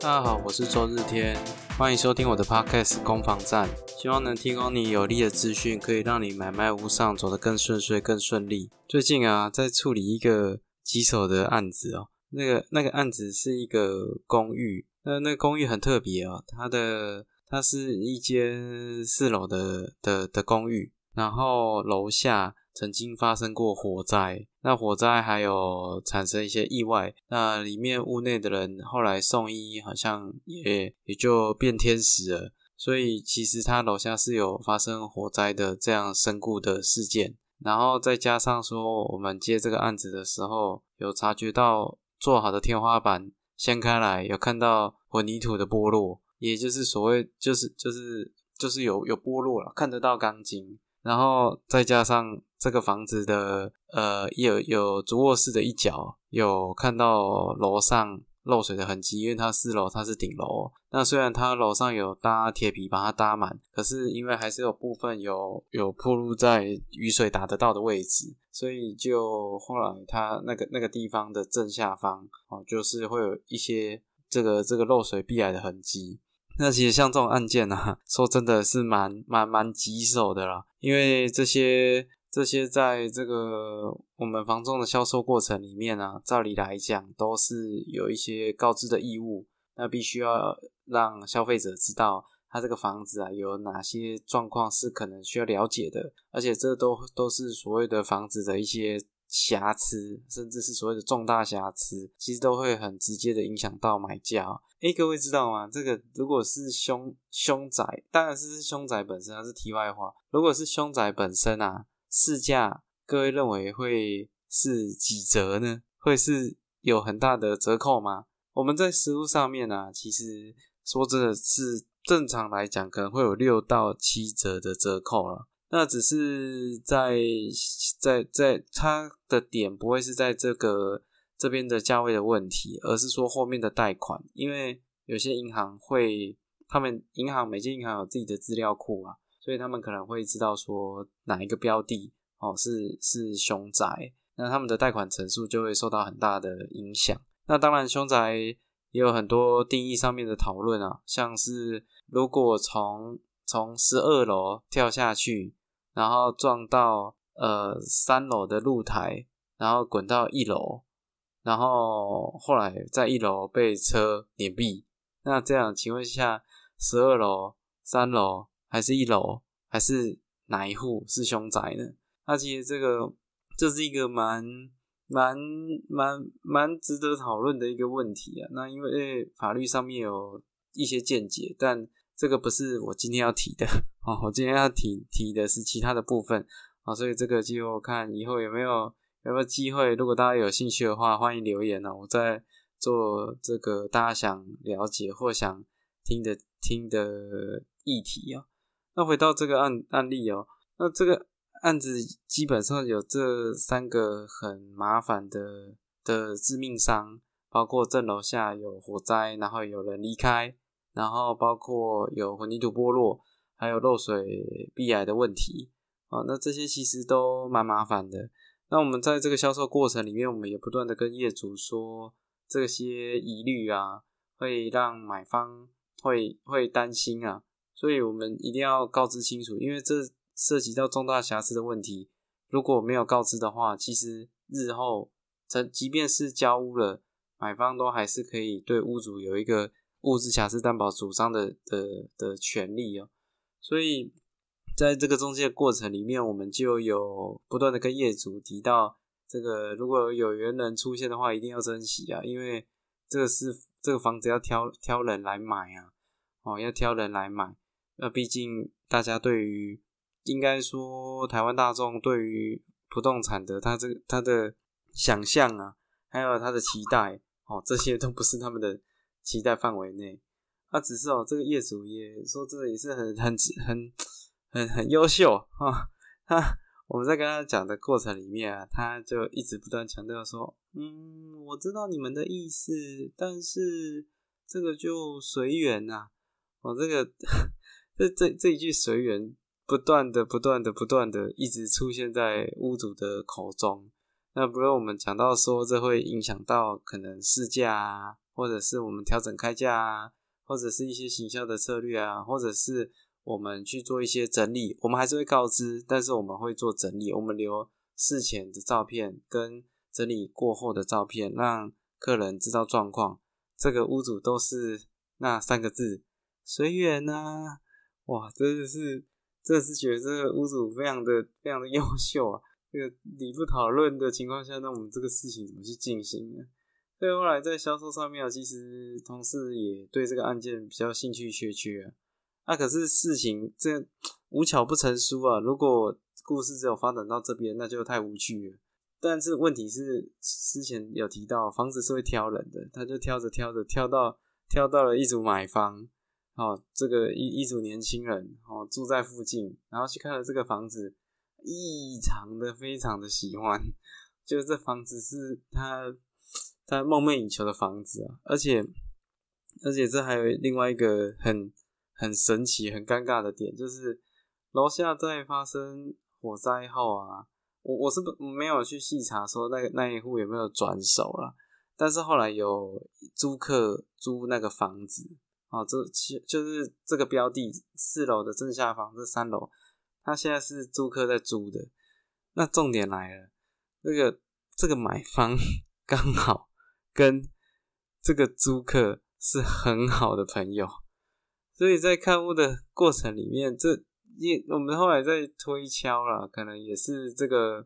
大家好，我是周日天，欢迎收听我的 podcast 攻防战，希望能提供你有力的资讯，可以让你买卖无上走得更顺遂、更顺利。最近啊，在处理一个棘手的案子哦，那个那个案子是一个公寓，那那个公寓很特别哦，它的它是一间四楼的的的公寓，然后楼下。曾经发生过火灾，那火灾还有产生一些意外，那里面屋内的人后来送医，好像也也就变天使了。所以其实他楼下是有发生火灾的这样身故的事件，然后再加上说我们接这个案子的时候，有察觉到做好的天花板掀开来，有看到混凝土的剥落，也就是所谓就是就是就是有有剥落了，看得到钢筋。然后再加上这个房子的呃有有主卧室的一角有看到楼上漏水的痕迹，因为它四楼它是顶楼。那虽然它楼上有搭铁皮把它搭满，可是因为还是有部分有有铺路在雨水打得到的位置，所以就后来它那个那个地方的正下方哦，就是会有一些这个这个漏水避来的痕迹。那其实像这种案件呢，说真的是蛮蛮蛮棘手的啦，因为这些这些在这个我们房仲的销售过程里面啊，照理来讲都是有一些告知的义务，那必须要让消费者知道他这个房子啊有哪些状况是可能需要了解的，而且这都都是所谓的房子的一些。瑕疵，甚至是所谓的重大瑕疵，其实都会很直接的影响到买家。哎，各位知道吗？这个如果是凶凶宅，当然是凶宅本身，它是题外话。如果是凶宅本身啊，市价各位认为会是几折呢？会是有很大的折扣吗？我们在实物上面呢，其实说真的是正常来讲，可能会有六到七折的折扣了。那只是在在在它的点不会是在这个这边的价位的问题，而是说后面的贷款，因为有些银行会，他们银行每间银行有自己的资料库啊，所以他们可能会知道说哪一个标的哦是是凶宅，那他们的贷款成数就会受到很大的影响。那当然凶宅也有很多定义上面的讨论啊，像是如果从从十二楼跳下去。然后撞到呃三楼的露台，然后滚到一楼，然后后来在一楼被车碾毙。那这样请问下，十二楼、三楼还是一楼，还是哪一户是凶宅呢？那其实这个这是一个蛮蛮蛮蛮值得讨论的一个问题啊。那因为法律上面有一些见解，但这个不是我今天要提的。哦，我今天要提提的是其他的部分啊，所以这个就看以后有没有有没有机会，如果大家有兴趣的话，欢迎留言哦，我在做这个大家想了解或想听的听的议题啊。那回到这个案案例哦，那这个案子基本上有这三个很麻烦的的致命伤，包括正楼下有火灾，然后有人离开，然后包括有混凝土剥落。还有漏水、壁癌的问题啊，那这些其实都蛮麻烦的。那我们在这个销售过程里面，我们也不断的跟业主说这些疑虑啊，会让买方会会担心啊，所以我们一定要告知清楚，因为这涉及到重大瑕疵的问题，如果没有告知的话，其实日后即即便是交屋了，买方都还是可以对屋主有一个物质瑕疵担保主张的的的权利哦。所以，在这个中介过程里面，我们就有不断的跟业主提到，这个如果有缘人出现的话，一定要珍惜啊，因为这个是这个房子要挑挑人来买啊，哦，要挑人来买。那毕竟大家对于，应该说台湾大众对于不动产的他这个他的想象啊，还有他的期待，哦，这些都不是他们的期待范围内。他只是哦，这个业主也说，这个也是很很很很很优秀啊。他我们在跟他讲的过程里面啊，他就一直不断强调说：“嗯，我知道你们的意思，但是这个就随缘呐。”我这个这这这一句“随缘”不断的、不断的、不断的一直出现在屋主的口中。那不论我们讲到说，这会影响到可能市价啊。或者是我们调整开价啊，或者是一些行销的策略啊，或者是我们去做一些整理，我们还是会告知，但是我们会做整理，我们留事前的照片跟整理过后的照片，让客人知道状况。这个屋主都是那三个字随缘呐，哇，真的是，真的是觉得这个屋主非常的非常的优秀啊。这个你不讨论的情况下，那我们这个事情怎么去进行呢？所以后来在销售上面啊，其实同事也对这个案件比较兴趣缺缺啊。那可是事情这无巧不成书啊，如果故事只有发展到这边，那就太无趣了。但是问题是，之前有提到房子是会挑人的，他就挑着挑着挑到挑到了一组买方，哦，这个一一组年轻人哦住在附近，然后去看了这个房子，异常的非常的喜欢，就这房子是他他梦寐以求的房子啊，而且而且这还有另外一个很很神奇很尴尬的点，就是楼下在发生火灾后啊。我我是不没有去细查说那个那一户有没有转手了，但是后来有租客租那个房子，哦，这其就是这个标的四楼的正下方这三楼，他现在是租客在租的。那重点来了，这个这个买方 刚好跟这个租客是很好的朋友，所以在看屋的过程里面，这。也我们后来在推敲了，可能也是这个，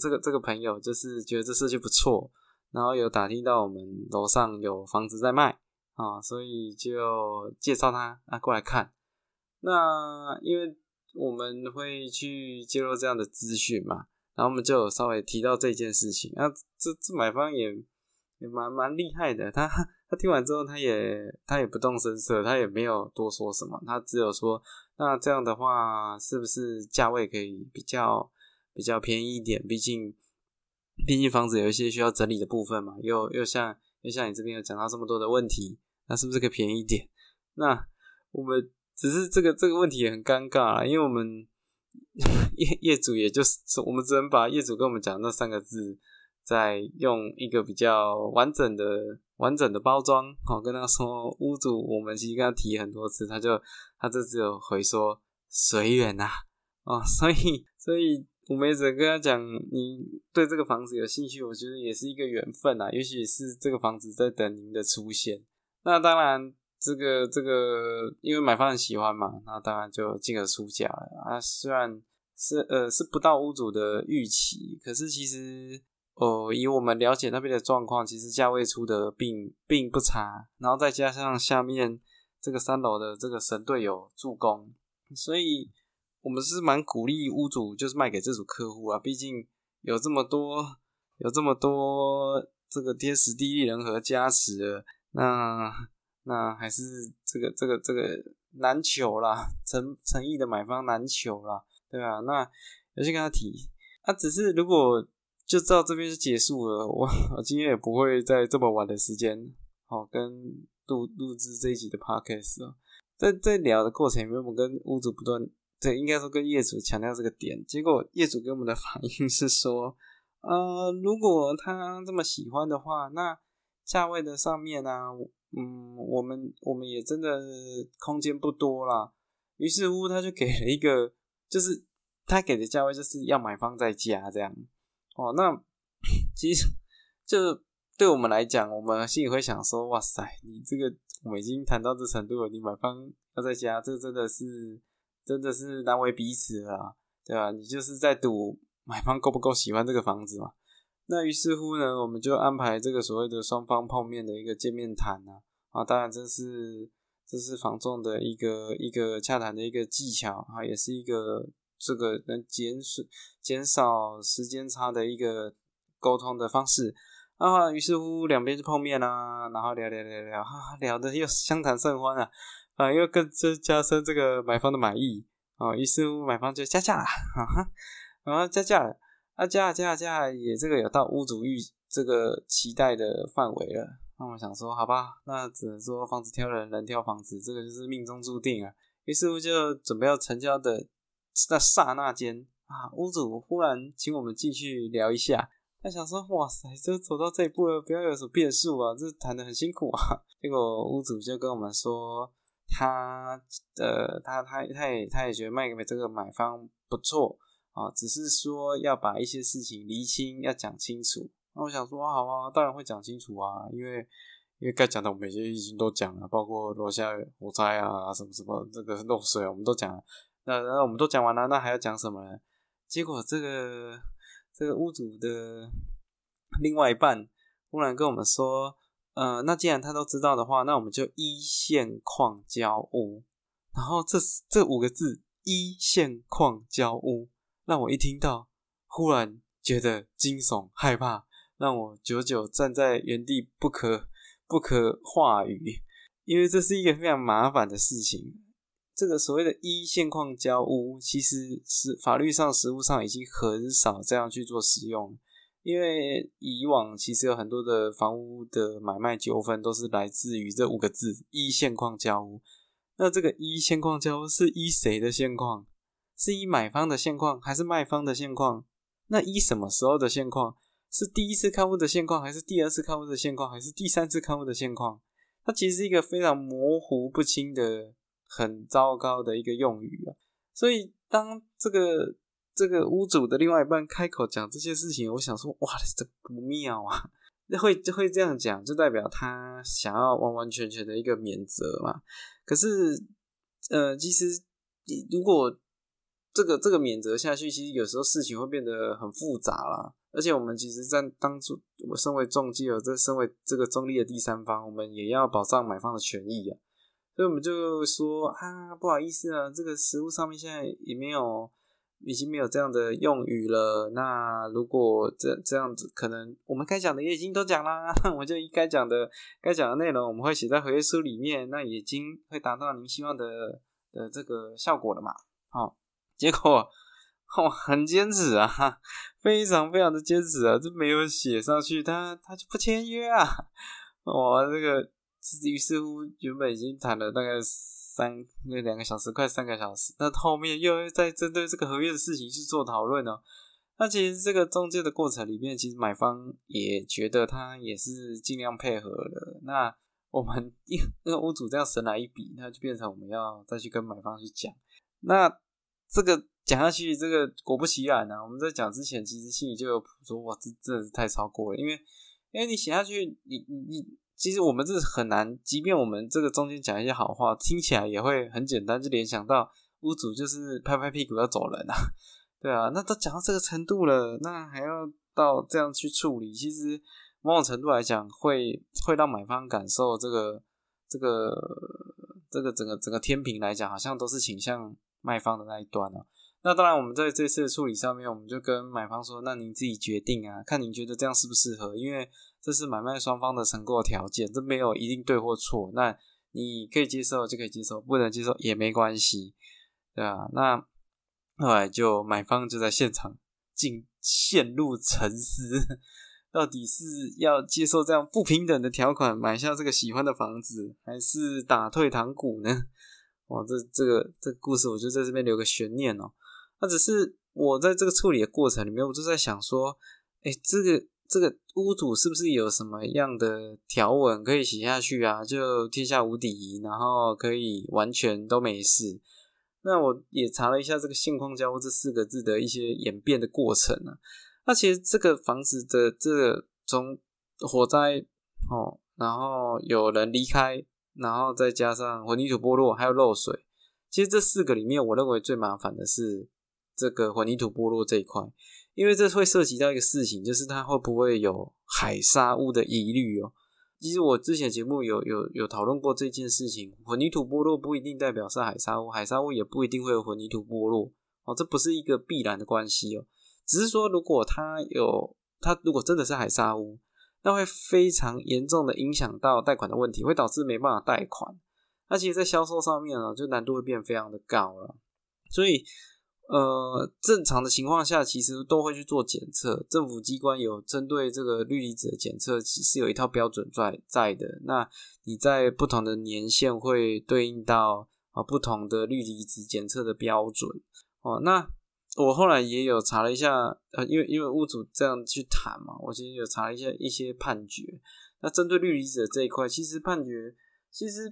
这个这个朋友就是觉得这设计不错，然后有打听到我们楼上有房子在卖啊，所以就介绍他啊过来看。那因为我们会去揭露这样的资讯嘛，然后我们就稍微提到这件事情。那这这买方也也蛮蛮厉害的，他他听完之后，他也他也不动声色，他也没有多说什么，他只有说。那这样的话，是不是价位可以比较比较便宜一点？毕竟，毕竟房子有一些需要整理的部分嘛，又又像又像你这边有讲到这么多的问题，那是不是可以便宜一点？那我们只是这个这个问题也很尴尬啊，因为我们业 业主也就是我们只能把业主跟我们讲那三个字，再用一个比较完整的。完整的包装，好跟他说，屋主，我们其实跟他提很多次，他就他就只有回说随缘呐，哦，所以所以我们也只能跟他讲，你对这个房子有兴趣，我觉得也是一个缘分呐，也许是这个房子在等您的出现。那当然，这个这个因为买方很喜欢嘛，那当然就进而出价了啊，虽然是呃是不到屋主的预期，可是其实。哦，以我们了解那边的状况，其实价位出的并并不差，然后再加上下面这个三楼的这个神队友助攻，所以我们是蛮鼓励屋主就是卖给这组客户啊，毕竟有这么多有这么多这个天时地利人和加持，那那还是这个这个这个难求啦，诚诚意的买方难求啦，对吧？那有去跟他提，他只是如果。就到这边就结束了。我我今天也不会在这么晚的时间，好跟录录制这一集的 podcast 哦。在在聊的过程里面，我们跟屋主不断，对，应该说跟业主强调这个点。结果业主给我们的反应是说，呃，如果他这么喜欢的话，那价位的上面呢，嗯，我们我们也真的空间不多啦。于是乎，他就给了一个，就是他给的价位就是要买方再加这样。哦，那 其实就对我们来讲，我们心里会想说：哇塞，你这个我们已经谈到这程度了，你买方要在家，这真的是真的是难为彼此了，对吧？你就是在赌买方够不够喜欢这个房子嘛？那于是乎呢，我们就安排这个所谓的双方碰面的一个见面谈啊，啊，当然这是这是防重的一个一个洽谈的一个技巧啊，也是一个。这个能减少减少时间差的一个沟通的方式啊，于是乎两边就碰面啦，然后聊聊聊聊，哈，聊的又相谈甚欢啊，啊，又更加加深这个买方的满意啊，于是乎买方就加价了，哈哈，然后加价了，啊加加价也这个有到屋主预这个期待的范围了，那我想说好吧，那只能说房子挑人，人挑房子，这个就是命中注定啊，于是乎就准备要成交的。那刹那间啊，屋主忽然请我们进去聊一下。他想说，哇塞，这走到这一步了，不要有什么变数啊，这谈的很辛苦啊。结果屋主就跟我们说，他呃，他他他也他也觉得卖给这个买方不错啊，只是说要把一些事情厘清，要讲清楚。那我想说，好啊，当然会讲清楚啊，因为因为该讲的我们也已经都讲了，包括楼下火灾啊，什么什么这个漏水，我们都讲了。那那我们都讲完了，那还要讲什么呢？结果这个。这个屋主的另外一半忽然跟我们说：“呃，那既然他都知道的话，那我们就一线矿交屋。”然后这这五个字“一线矿交屋”让我一听到，忽然觉得惊悚害怕，让我久久站在原地不可 不可话语，因为这是一个非常麻烦的事情。这个所谓的一线矿交屋，其实是法律上、实务上已经很少这样去做使用，因为以往其实有很多的房屋的买卖纠纷都是来自于这五个字“一线矿交屋”。那这个一线矿交屋是依谁的现况？是依买方的现况，还是卖方的现况？那依什么时候的现况？是第一次看屋的现况，还是第二次看屋的现况，还是第三次看屋的现况？它其实是一个非常模糊不清的。很糟糕的一个用语啊，所以当这个这个屋主的另外一半开口讲这些事情，我想说，哇，这不妙啊！那 会会这样讲，就代表他想要完完全全的一个免责嘛。可是，呃，其实如果这个这个免责下去，其实有时候事情会变得很复杂啦。而且我们其实，在当初我身为中介，这身为这个中立的第三方，我们也要保障买方的权益啊。所以我们就说啊，不好意思啊，这个食物上面现在也没有，已经没有这样的用语了。那如果这这样子，可能我们该讲的也已经都讲啦，我就该讲的该讲的内容，我们会写在合约书里面，那已经会达到您希望的的这个效果了嘛？好，结果哦，很坚持啊，非常非常的坚持啊，这没有写上去，他他就不签约啊，哇，这个。于是乎，原本已经谈了大概三那两个小时，快三个小时。那后面又在针对这个合约的事情去做讨论哦。那其实这个中介的过程里面，其实买方也觉得他也是尽量配合的。那我们 一那屋主这样神来一笔，那就变成我们要再去跟买方去讲。那这个讲下去，这个果不其然呢，我们在讲之前，其实心里就有谱说，哇，这真的是太超过了，因为因为你写下去，你你你。其实我们这很难，即便我们这个中间讲一些好话，听起来也会很简单，就联想到屋主就是拍拍屁股要走人啊，对啊，那都讲到这个程度了，那还要到这样去处理，其实某种程度来讲，会会让买方感受这个这个这个整个整个天平来讲，好像都是倾向卖方的那一端啊。那当然，我们在这次的处理上面，我们就跟买方说，那您自己决定啊，看您觉得这样适不适合，因为。这是买卖双方的成购条件，这没有一定对或错。那你可以接受就可以接受，不能接受也没关系，对吧？那后来就买方就在现场进陷入沉思，到底是要接受这样不平等的条款买下这个喜欢的房子，还是打退堂鼓呢？哇，这这个这个故事，我就在这边留个悬念哦。那只是我在这个处理的过程里面，我就在想说，哎，这个。这个屋主是不是有什么样的条文可以写下去啊？就天下无敌，然后可以完全都没事。那我也查了一下这个“现况交屋”这四个字的一些演变的过程啊。那其实这个房子的这个从火灾哦，然后有人离开，然后再加上混凝土剥落，还有漏水。其实这四个里面，我认为最麻烦的是这个混凝土剥落这一块。因为这会涉及到一个事情，就是它会不会有海沙屋的疑虑哦。其实我之前节目有有有讨论过这件事情，混凝土剥落不一定代表是海沙屋，海沙屋也不一定会有混凝土剥落哦，这不是一个必然的关系哦。只是说，如果它有，它如果真的是海沙屋，那会非常严重的影响到贷款的问题，会导致没办法贷款。那其实，在销售上面呢，就难度会变非常的高了，所以。呃，正常的情况下，其实都会去做检测。政府机关有针对这个氯离子的检测，其实有一套标准在在的。那你在不同的年限会对应到啊不同的氯离子检测的标准哦。那我后来也有查了一下，呃，因为因为屋主这样去谈嘛，我其实有查了一下一些判决。那针对氯离子这一块，其实判决其实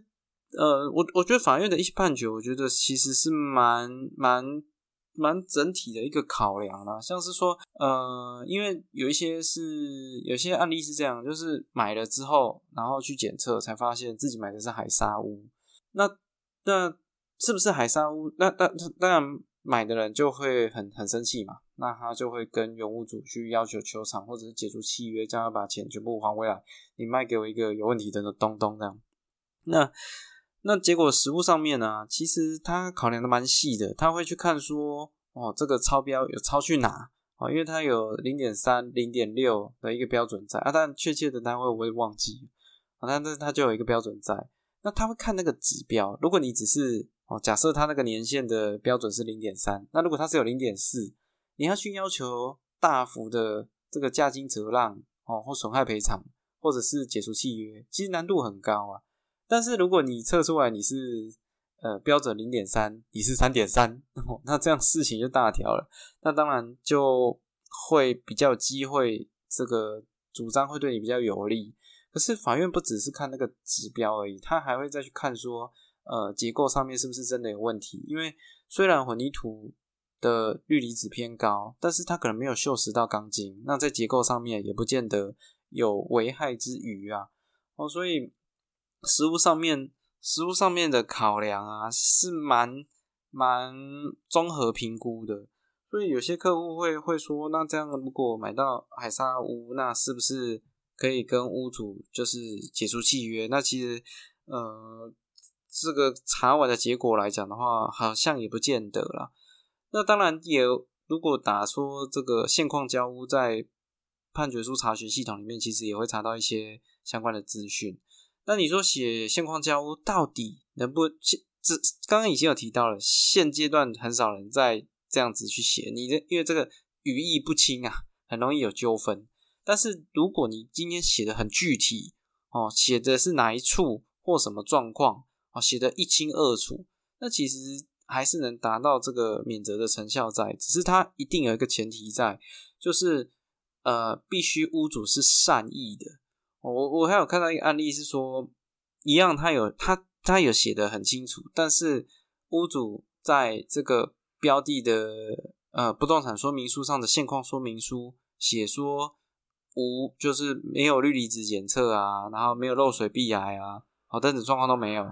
呃，我我觉得法院的一些判决，我觉得其实是蛮蛮蛮整体的一个考量啦。像是说，呃，因为有一些是有些案例是这样，就是买了之后，然后去检测才发现自己买的是海沙屋，那那是不是海沙屋？那那当然。买的人就会很很生气嘛，那他就会跟原物主去要求求偿，或者是解除契约，叫他把钱全部还回来。你卖给我一个有问题的东东这样。那那结果实物上面呢，其实他考量的蛮细的，他会去看说，哦，这个超标有超去哪哦，因为它有零点三、零点六的一个标准在啊，但确切的单位我会忘记啊，但是它就有一个标准在。那他会看那个指标，如果你只是哦，假设它那个年限的标准是零点三，那如果它是有零点四，你要去要求大幅的这个价金折让哦，或损害赔偿，或者是解除契约，其实难度很高啊。但是如果你测出来你是呃标准零点三，你是三点三，那这样事情就大条了。那当然就会比较有机会，这个主张会对你比较有利。可是法院不只是看那个指标而已，他还会再去看说。呃，结构上面是不是真的有问题？因为虽然混凝土的氯离子偏高，但是它可能没有锈蚀到钢筋，那在结构上面也不见得有危害之余啊。哦，所以实物上面，实物上面的考量啊，是蛮蛮综合评估的。所以有些客户会会说，那这样如果买到海沙屋，那是不是可以跟屋主就是解除契约？那其实呃。这个查完的结果来讲的话，好像也不见得啦。那当然也，如果打说这个现况交屋在判决书查询系统里面，其实也会查到一些相关的资讯。那你说写现况交屋到底能不现？这刚刚已经有提到了，现阶段很少人在这样子去写，你的因为这个语义不清啊，很容易有纠纷。但是如果你今天写的很具体哦，写的是哪一处或什么状况？哦，写的一清二楚，那其实还是能达到这个免责的成效在，只是它一定有一个前提在，就是呃，必须屋主是善意的。我我还有看到一个案例是说，一样他有他他有写的很清楚，但是屋主在这个标的的呃不动产说明书上的现况说明书写说无就是没有氯离子检测啊，然后没有漏水壁癌啊，好，但是状况都没有。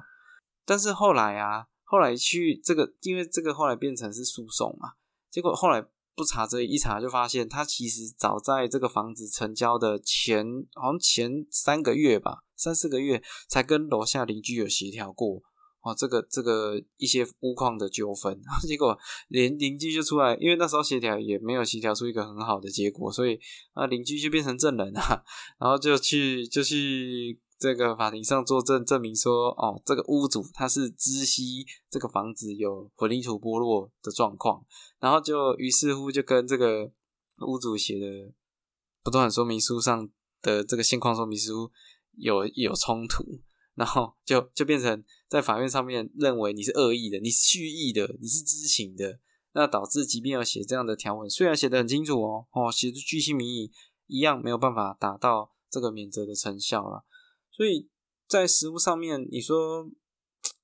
但是后来啊，后来去这个，因为这个后来变成是诉讼嘛，结果后来不查这一查就发现，他其实早在这个房子成交的前，好像前三个月吧，三四个月才跟楼下邻居有协调过哦，这个这个一些屋况的纠纷，结果连邻居就出来，因为那时候协调也没有协调出一个很好的结果，所以啊邻居就变成证人啊，然后就去就去。这个法庭上作证证明说，哦，这个屋主他是知悉这个房子有混凝土剥落的状况，然后就于是乎就跟这个屋主写的不动产说明书上的这个现况说明书有有冲突，然后就就变成在法院上面认为你是恶意的，你是蓄意的，你是知情的，那导致即便要写这样的条文，虽然写的很清楚哦，哦，写的句细明义，一样没有办法达到这个免责的成效了。所以在实物上面，你说，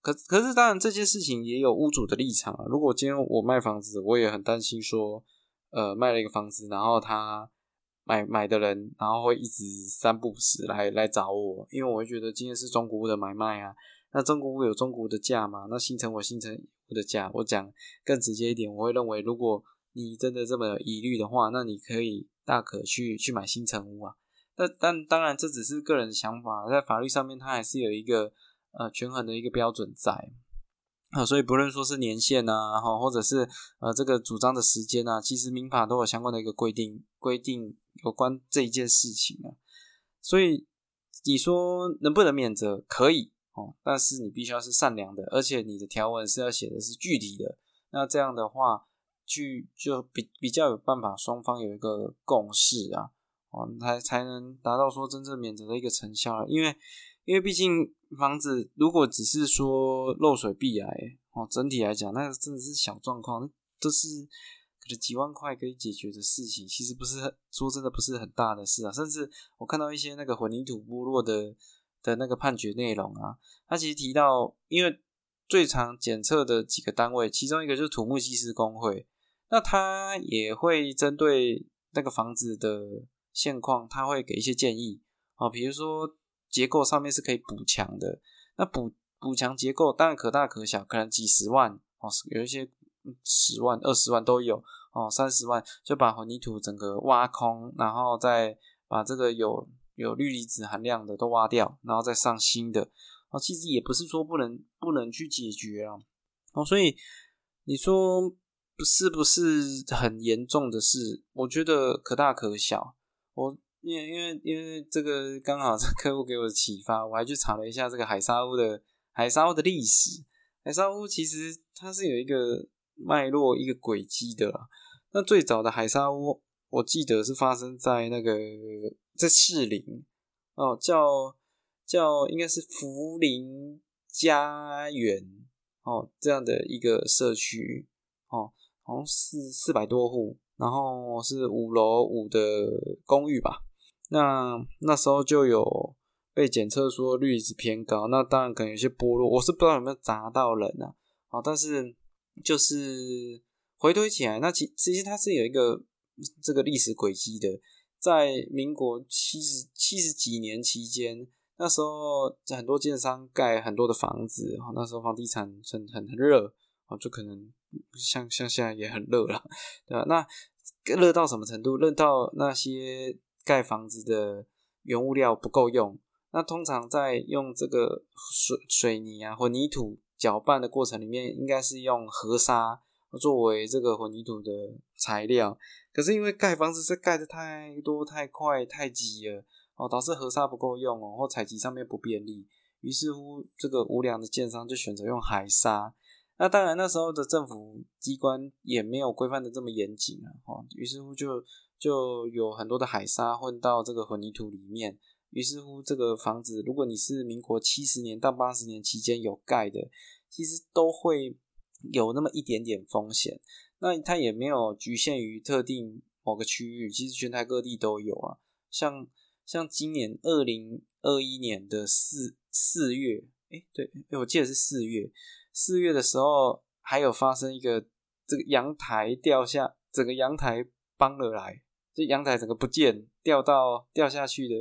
可可是当然这件事情也有屋主的立场啊。如果今天我卖房子，我也很担心说，呃，卖了一个房子，然后他买买的人，然后会一直三不时来来找我，因为我会觉得今天是中古屋的买卖啊。那中古屋有中古屋的价嘛？那新城我新城屋的价，我讲更直接一点，我会认为，如果你真的这么有疑虑的话，那你可以大可去去买新城屋啊。但但当然，这只是个人的想法，在法律上面，它还是有一个呃权衡的一个标准在啊，所以不论说是年限啊，哈，或者是呃这个主张的时间啊，其实民法都有相关的一个规定，规定有关这一件事情啊。所以你说能不能免责？可以哦，但是你必须要是善良的，而且你的条文是要写的是具体的，那这样的话，去就比比较有办法，双方有一个共识啊。哦，才才能达到说真正免责的一个成效因为因为毕竟房子如果只是说漏水、壁癌，哦，整体来讲，那真的是小状况，都是可可能几万块可以解决的事情，其实不是说真的不是很大的事啊。甚至我看到一些那个混凝土部落的的那个判决内容啊，他其实提到，因为最常检测的几个单位，其中一个就是土木技师工会，那他也会针对那个房子的现况，他会给一些建议啊，比如说结构上面是可以补墙的，那补。补强结构当然可大可小，可能几十万哦，有一些十万、二十万都有哦，三十万就把混凝土整个挖空，然后再把这个有有氯离子含量的都挖掉，然后再上新的哦。其实也不是说不能不能去解决啊哦，所以你说是不是很严重的事？我觉得可大可小。我因为因为因为这个刚好这客户给我的启发，我还去查了一下这个海沙屋的。海沙屋的历史，海沙屋其实它是有一个脉络、一个轨迹的啦。那最早的海沙屋，我记得是发生在那个在士林哦，叫叫应该是福林家园哦这样的一个社区哦，好像四四百多户，然后是五楼五的公寓吧。那那时候就有。被检测说氯离子偏高，那当然可能有些剥落，我是不知道有没有砸到人啊。好，但是就是回推起来，那其其实它是有一个这个历史轨迹的，在民国七十七十几年期间，那时候很多建商盖很多的房子，那时候房地产很很很热啊，就可能像像现在也很热了，对吧？那热到什么程度？热到那些盖房子的原物料不够用。那通常在用这个水水泥啊混凝土搅拌的过程里面，应该是用河沙作为这个混凝土的材料。可是因为盖房子是盖的太多太快太急了哦，导致河沙不够用哦，或采集上面不便利。于是乎，这个无良的建商就选择用海沙。那当然那时候的政府机关也没有规范的这么严谨啊，哦，于是乎就就有很多的海沙混到这个混凝土里面。于是乎，这个房子，如果你是民国七十年到八十年期间有盖的，其实都会有那么一点点风险。那它也没有局限于特定某个区域，其实全台各地都有啊。像像今年二零二一年的四四月，哎，对，我记得是四月，四月的时候还有发生一个这个阳台掉下，整个阳台崩了来，这阳台整个不见，掉到掉下去的。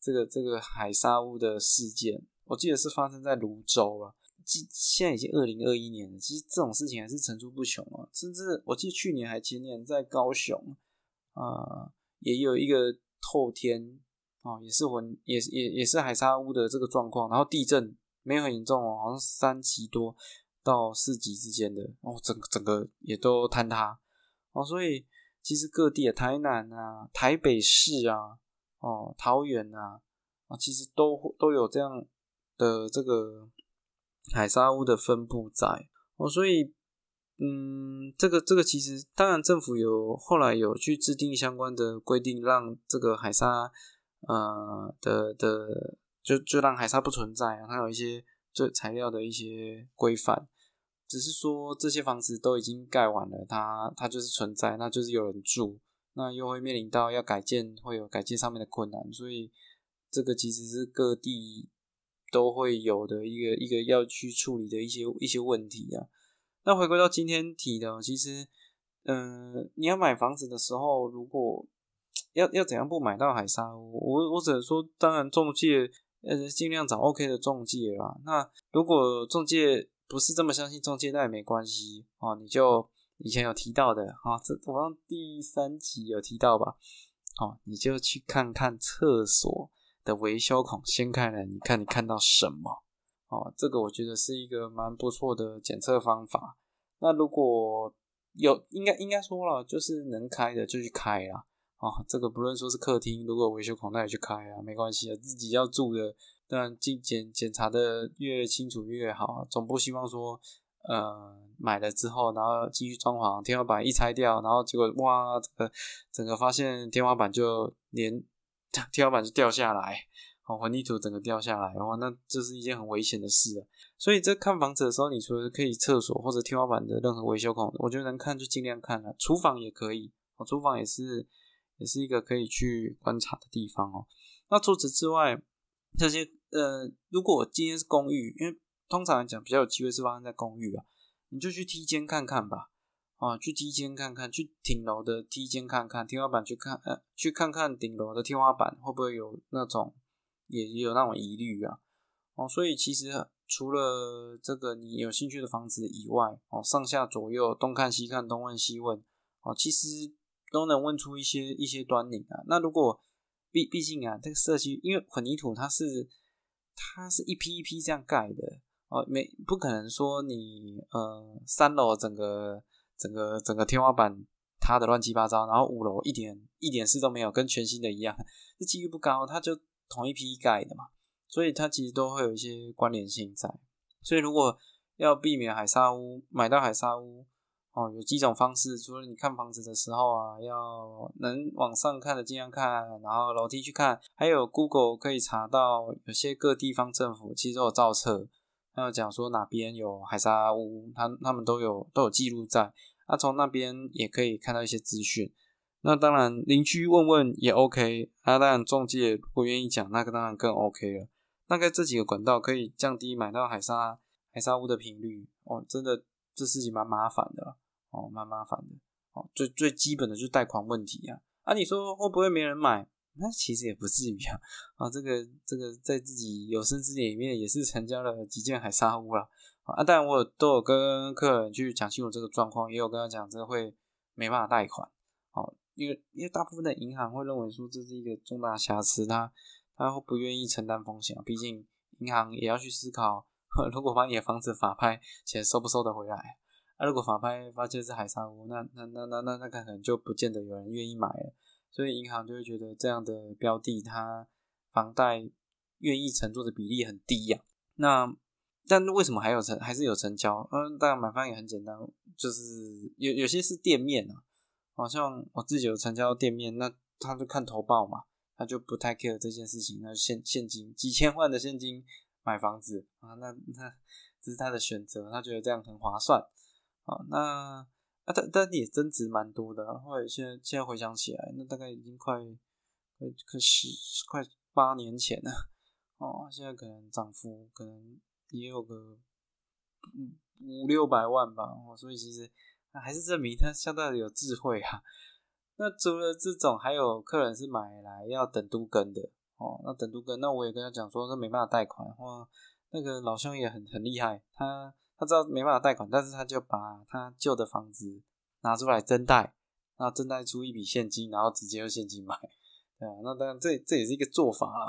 这个这个海沙屋的事件，我记得是发生在泸州啊。记现在已经二零二一年了，其实这种事情还是层出不穷啊。甚至我记得去年还前年在高雄啊，也有一个透天哦，也是混，也也也是海沙屋的这个状况。然后地震没有很严重哦，好像三级多到四级之间的哦，整整个也都坍塌哦。所以其实各地啊，台南啊，台北市啊。哦，桃园啊，啊，其实都都有这样的这个海沙屋的分布在哦，所以，嗯，这个这个其实当然政府有后来有去制定相关的规定，让这个海沙呃的的就就让海沙不存在啊，它有一些这材料的一些规范，只是说这些房子都已经盖完了，它它就是存在，那就是有人住。那又会面临到要改建，会有改建上面的困难，所以这个其实是各地都会有的一个一个要去处理的一些一些问题啊。那回归到今天提的，其实，嗯，你要买房子的时候，如果 要要怎样不买到海沙，我我只能说，当然中介呃尽量找 OK 的中介啦。那如果中介不是这么相信中介，那也没关系哦，你就。以前有提到的啊，这好像第三集有提到吧？哦，你就去看看厕所的维修孔掀开来，你看你看到什么？哦，这个我觉得是一个蛮不错的检测方法。那如果有，应该应该说了，就是能开的就去开啦。哦，这个不论说是客厅，如果维修孔那也去开啊，没关系啊，自己要住的，当然检检检查的越清楚越好，总不希望说。呃，买了之后，然后继续装潢，天花板一拆掉，然后结果哇，这个整个发现天花板就连 天花板就掉下来，哦，混凝土整个掉下来的话，那这是一件很危险的事啊。所以在看房子的时候，你除了可以厕所或者天花板的任何维修孔，我觉得能看就尽量看了。厨房也可以，哦，厨房也是也是一个可以去观察的地方哦。那除此之外，这些呃，如果今天是公寓，因为通常来讲比较有机会是发生在公寓啊，你就去梯间看看吧。啊，去梯间看看，去顶楼的梯间看看，天花板去看，呃，去看看顶楼的天花板会不会有那种，也也有那种疑虑啊。哦，所以其实除了这个你有兴趣的房子以外，哦，上下左右东看西看，东问西问，哦，其实都能问出一些一些端倪啊。那如果毕毕竟啊，这个社区，因为混凝土它是它是一批一批这样盖的，哦，没不可能说你呃三楼整个。整个整个天花板塌的乱七八糟，然后五楼一点一点事都没有，跟全新的一样，这几率不高。它就同一批盖的嘛，所以它其实都会有一些关联性在。所以如果要避免海沙屋，买到海沙屋哦，有几种方式。除了你看房子的时候啊，要能往上看的尽量看，然后楼梯去看，还有 Google 可以查到有些各地方政府其实都有造册。要讲说哪边有海沙屋，他他们都有都有记录在，那从那边也可以看到一些资讯。那当然邻居问问也 OK，那当然中介如果愿意讲，那个当然更 OK 了。大概这几个管道可以降低买到海沙海沙屋的频率哦，真的这事情蛮麻烦的哦，蛮麻烦的哦。最最基本的就是贷款问题啊，啊你说会不会没人买？那其实也不至于啊，啊，这个这个在自己有生之年里面也是成交了几件海沙屋了啊，当然我都有跟客人去讲清楚这个状况，也有跟他讲这个会没办法贷款，哦，因为因为大部分的银行会认为说这是一个重大瑕疵，他他会不愿意承担风险，毕竟银行也要去思考，如果把你的房子法拍，钱收不收得回来？啊，如果法拍发现是海沙屋，那那那那那那可能就不见得有人愿意买了。所以银行就会觉得这样的标的，它房贷愿意承做的比例很低呀。那但为什么还有成还是有成交？嗯，当然买方也很简单，就是有有些是店面啊，好像我自己有成交店面，那他就看投报嘛，他就不太 care 这件事情，那现现金几千万的现金买房子啊，那那 这是他的选择，他觉得这样很划算啊，那。啊，但但也增值蛮多的。后来现在现在回想起来，那大概已经快快快十快八年前了哦。现在可能涨幅可能也有个五五六百万吧。哦，所以其实还是证明他相当有智慧啊。那除了这种，还有客人是买来要等都更的哦。那等都更，那我也跟他讲说，那没办法贷款。哇，那个老兄也很很厉害，他。他知道没办法贷款，但是他就把他旧的房子拿出来增贷，然后增贷出一笔现金，然后直接用现金买，对啊，那当然这这也是一个做法啦。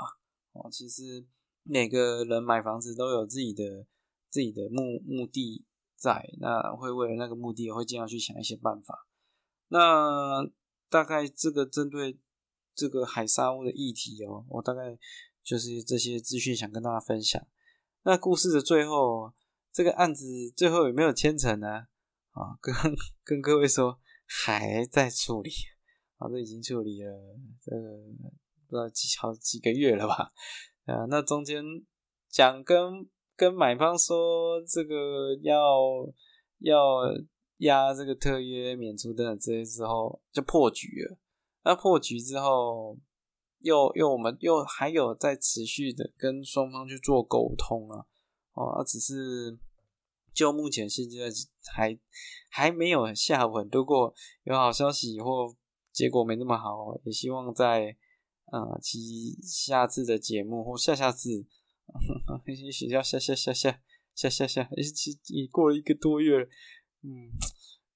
哦，其实每个人买房子都有自己的自己的目目的在，那会为了那个目的，会尽量去想一些办法。那大概这个针对这个海沙屋的议题哦，我大概就是这些资讯想跟大家分享。那故事的最后。这个案子最后有没有签成呢？啊，跟跟各位说还在处理，啊，这已经处理了，这个不知道几好几个月了吧？啊，那中间讲跟跟买方说这个要要压这个特约免租等等这些之后，就破局了。那破局之后，又又我们又还有在持续的跟双方去做沟通啊。哦，只是就目前现在还还没有下文。如果有好消息或结果没那么好，也希望在呃其下次的节目或下下次，也许要下下下下下下下，也其也过了一个多月，嗯，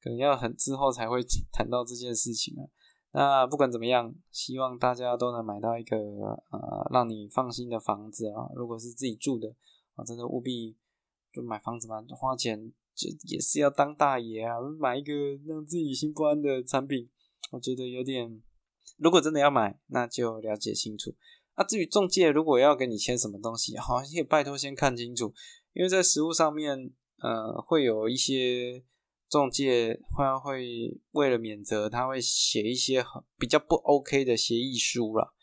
可能要很之后才会谈到这件事情啊。那不管怎么样，希望大家都能买到一个呃让你放心的房子啊。如果是自己住的。啊，真的务必就买房子嘛，花钱就也是要当大爷啊！买一个让自己心不安的产品，我觉得有点。如果真的要买，那就了解清楚。啊，至于中介如果要给你签什么东西，好，也拜托先看清楚，因为在实物上面，呃，会有一些中介会会为了免责，他会写一些比较不 OK 的协议书了。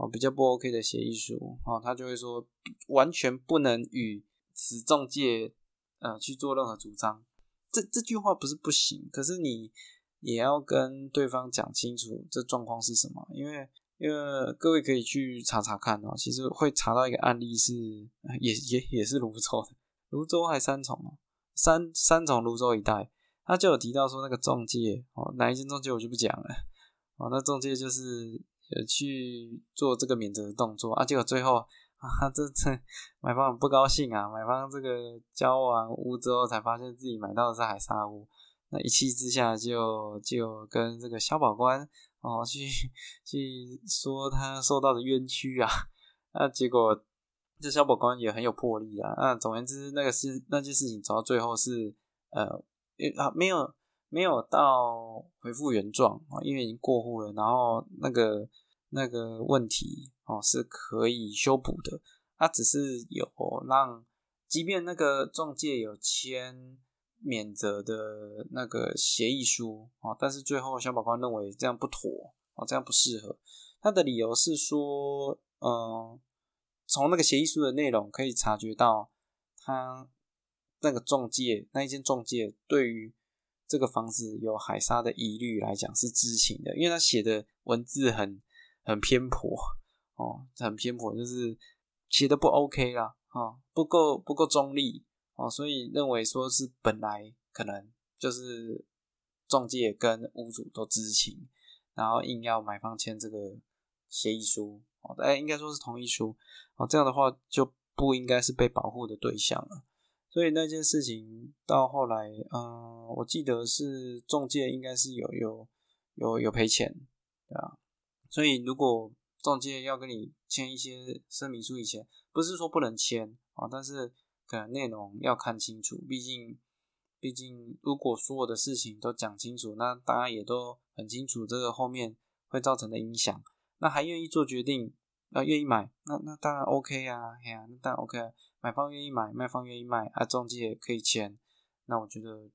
哦比较不 OK 的协议书哦，他就会说完全不能与此中介呃去做任何主张。这这句话不是不行，可是你也要跟对方讲清楚这状况是什么，因为因为各位可以去查查看哦，其实会查到一个案例是也也也是泸州的，泸州还三重哦，三三重泸州一带，他就有提到说那个中介哦，哪一间中介我就不讲了哦，那中介就是呃去做这个免责的动作啊，结果最后。啊，这这买方很不高兴啊！买方这个交完屋之后，才发现自己买到的是海沙屋，那一气之下就就跟这个消保官哦去去说他受到的冤屈啊，那结果这消保官也很有魄力啊。那总而言之，那个事那件事情走到最后是呃啊没有没有到恢复原状啊，因为已经过户了，然后那个。那个问题哦是可以修补的，它只是有让，即便那个中介有签免责的那个协议书哦，但是最后小保官认为这样不妥哦，这样不适合。他的理由是说，嗯，从那个协议书的内容可以察觉到，他那个中介那一间中介对于这个房子有海沙的疑虑来讲是知情的，因为他写的文字很。很偏颇哦，很偏颇，就是写的不 OK 啦，啊，不够不够中立哦，所以认为说是本来可能就是中介跟屋主都知情，然后硬要买方签这个协议书哦，哎，应该说是同意书哦，这样的话就不应该是被保护的对象了。所以那件事情到后来，嗯，我记得是中介应该是有有有有赔钱，对啊。所以，如果中介要跟你签一些声明书，以前不是说不能签啊，但是可能内容要看清楚。毕竟，毕竟如果所有的事情都讲清楚，那大家也都很清楚这个后面会造成的影响，那还愿意做决定，啊，愿意买，那那当然 OK 啊，哎呀，那当然 OK 啊，买方愿意买，卖方愿意卖，啊，中介可以签，那我觉得，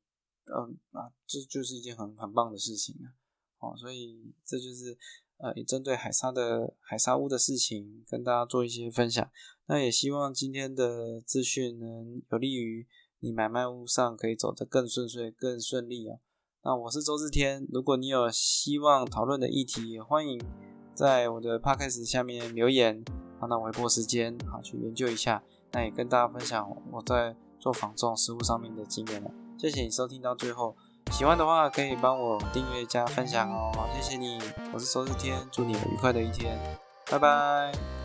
嗯啊，这就是一件很很棒的事情啊，哦，所以这就是。呃，也针对海沙的海沙屋的事情跟大家做一些分享。那也希望今天的资讯能有利于你买卖屋上可以走得更顺遂、更顺利啊。那我是周志天，如果你有希望讨论的议题，也欢迎在我的 podcast 下面留言，好，那我会拨时间好去研究一下。那也跟大家分享我在做仿种实物上面的经验了。谢谢你收听到最后。喜欢的话可以帮我订阅加分享哦，谢谢你，我是周日天，祝你有愉快的一天，拜拜。